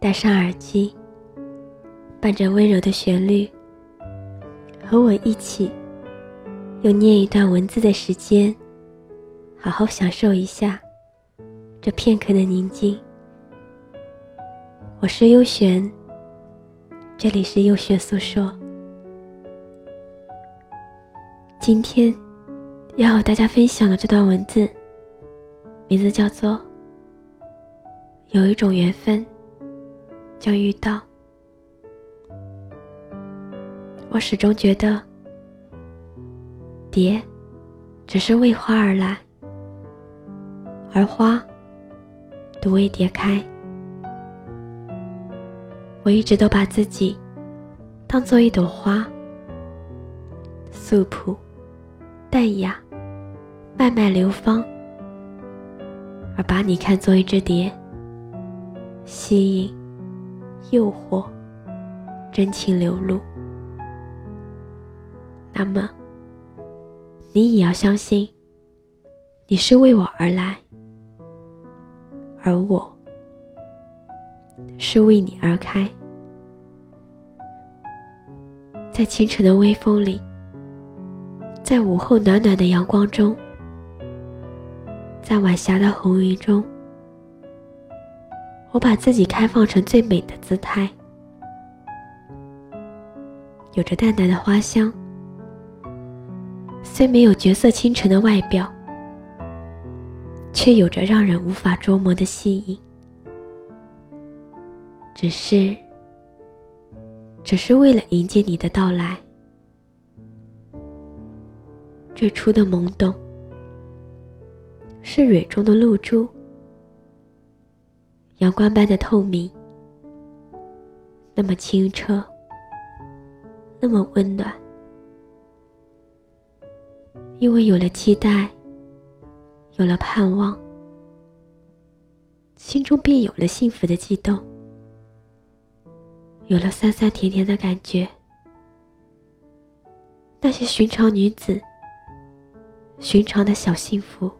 戴上耳机，伴着温柔的旋律，和我一起用念一段文字的时间，好好享受一下这片刻的宁静。我是优璇，这里是优璇诉说，今天。要和大家分享的这段文字，名字叫做“有一种缘分，就遇到”。我始终觉得，蝶只是为花而来，而花独为蝶开。我一直都把自己当做一朵花，素朴、淡雅。脉脉流芳，而把你看作一只蝶，吸引、诱惑、真情流露。那么，你也要相信，你是为我而来，而我是为你而开。在清晨的微风里，在午后暖暖的阳光中。在晚霞的红云中，我把自己开放成最美的姿态，有着淡淡的花香。虽没有绝色倾城的外表，却有着让人无法捉摸的吸引。只是，只是为了迎接你的到来，最初的懵懂。是蕊中的露珠，阳光般的透明，那么清澈，那么温暖。因为有了期待，有了盼望，心中便有了幸福的悸动，有了酸酸甜甜的感觉。那些寻常女子，寻常的小幸福。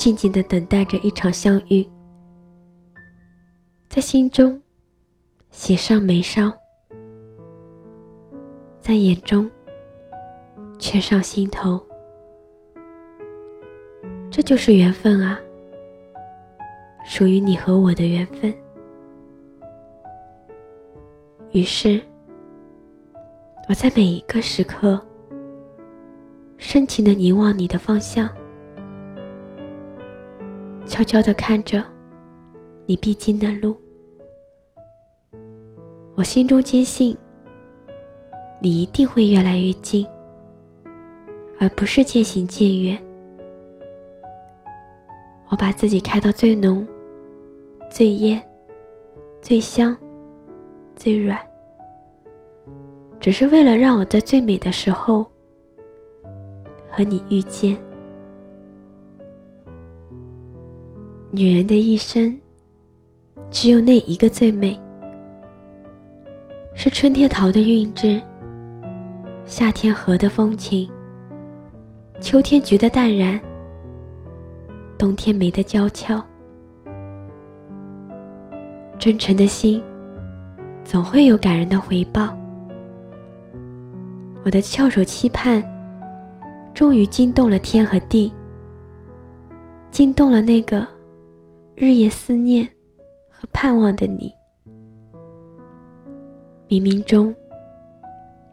静静的等待着一场相遇，在心中写上眉梢，在眼中却上心头。这就是缘分啊，属于你和我的缘分。于是，我在每一个时刻深情的凝望你的方向。悄悄的看着你必经的路，我心中坚信，你一定会越来越近，而不是渐行渐远。我把自己开到最浓、最艳、最香、最软，只是为了让我在最美的时候和你遇见。女人的一生，只有那一个最美，是春天桃的韵致，夏天荷的风情，秋天菊的淡然，冬天梅的娇俏。真诚的心，总会有感人的回报。我的翘首期盼，终于惊动了天和地，惊动了那个。日夜思念和盼望的你，冥冥中，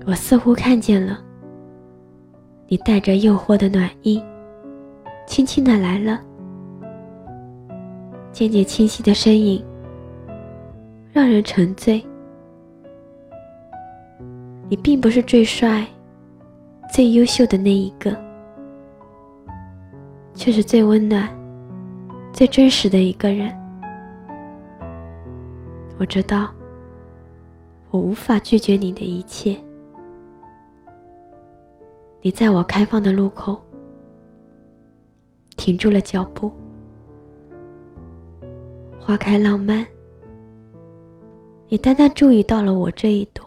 我似乎看见了你带着诱惑的暖意，轻轻的来了。渐渐清晰的身影，让人沉醉。你并不是最帅、最优秀的那一个，却是最温暖。最真实的一个人，我知道，我无法拒绝你的一切。你在我开放的路口停住了脚步，花开浪漫。你单单注意到了我这一朵，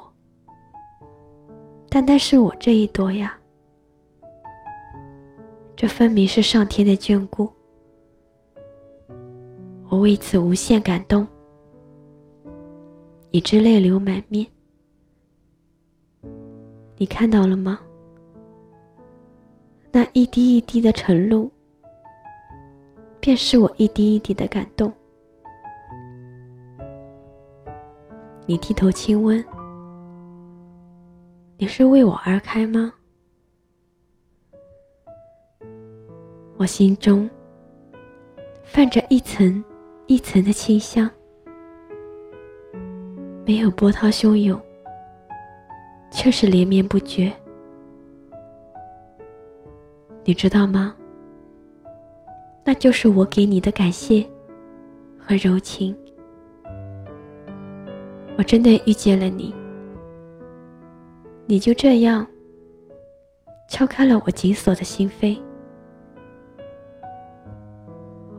单单是我这一朵呀。这分明是上天的眷顾，我为此无限感动。以致泪流满面，你看到了吗？那一滴一滴的晨露，便是我一滴一滴的感动。你低头亲吻，你是为我而开吗？我心中泛着一层一层的清香。没有波涛汹涌，却是连绵不绝。你知道吗？那就是我给你的感谢和柔情。我真的遇见了你，你就这样敲开了我紧锁的心扉。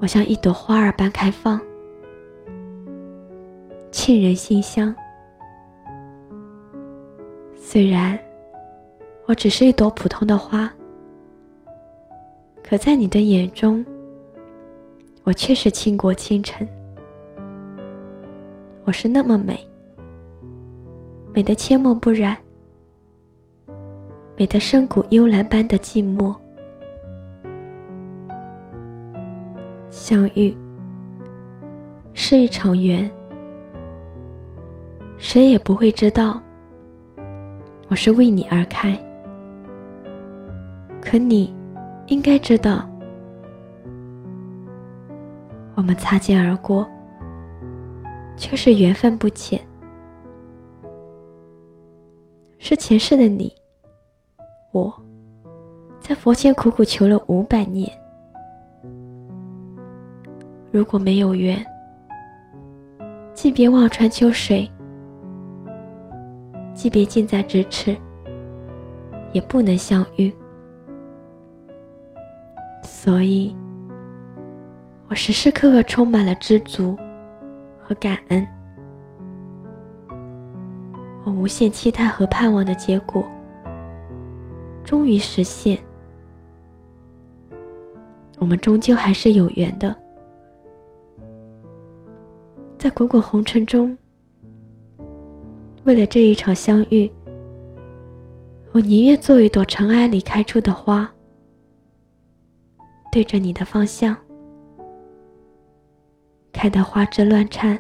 我像一朵花儿般开放。沁人心香。虽然我只是一朵普通的花，可在你的眼中，我却是倾国倾城。我是那么美，美的阡陌不染，美的深谷幽兰般的寂寞。相遇是一场缘。谁也不会知道，我是为你而开。可你，应该知道，我们擦肩而过，却是缘分不浅。是前世的你，我，在佛前苦苦求了五百年。如果没有缘，即别望穿秋水。即便近在咫尺，也不能相遇。所以，我时时刻刻充满了知足和感恩。我无限期待和盼望的结果，终于实现。我们终究还是有缘的，在滚滚红尘中。为了这一场相遇，我宁愿做一朵尘埃里开出的花，对着你的方向，开得花枝乱颤，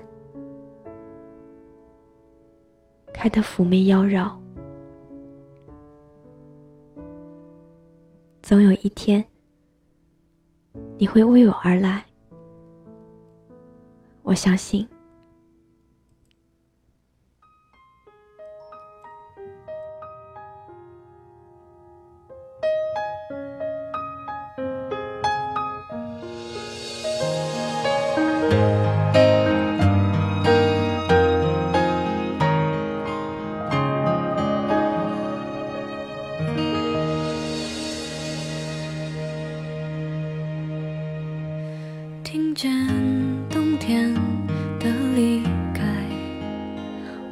开得妩媚妖娆。总有一天，你会为我而来，我相信。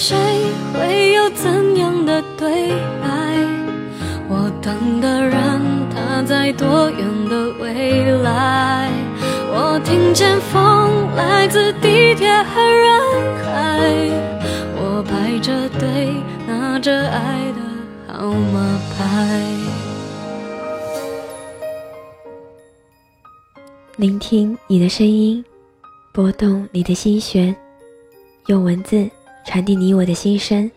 谁，会有怎样的对白？我等的人，他在多远的未来？我听。听见风来自地铁和人海，我排着队拿着爱的号码牌。聆听你的声音，拨动你的心弦，用文字传递你我的心声。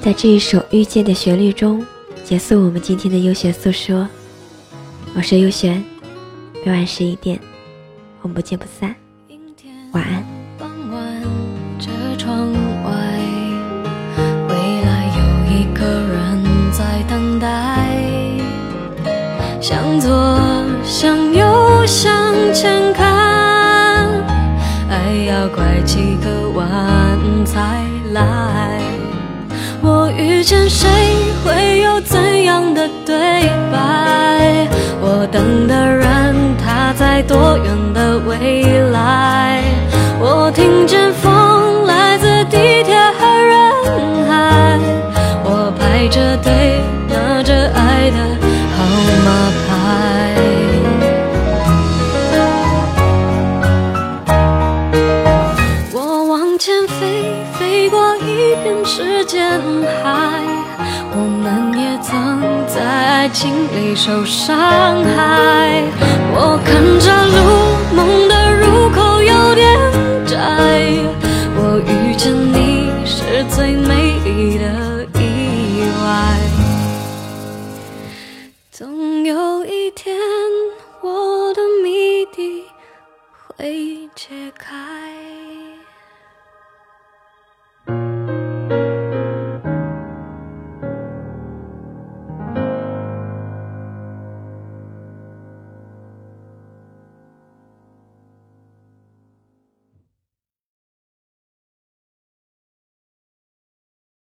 在这一首遇见的旋律中，结束我们今天的优选诉说。我是优璇，每晚十一点，我们不见不散。晚安。谁，会有怎样的对白？我等的人，他在多远人海我们也曾在爱情里受伤害我看着路梦的入口有点窄我遇见你是最美丽的意外。总有一天我的谜底会解开。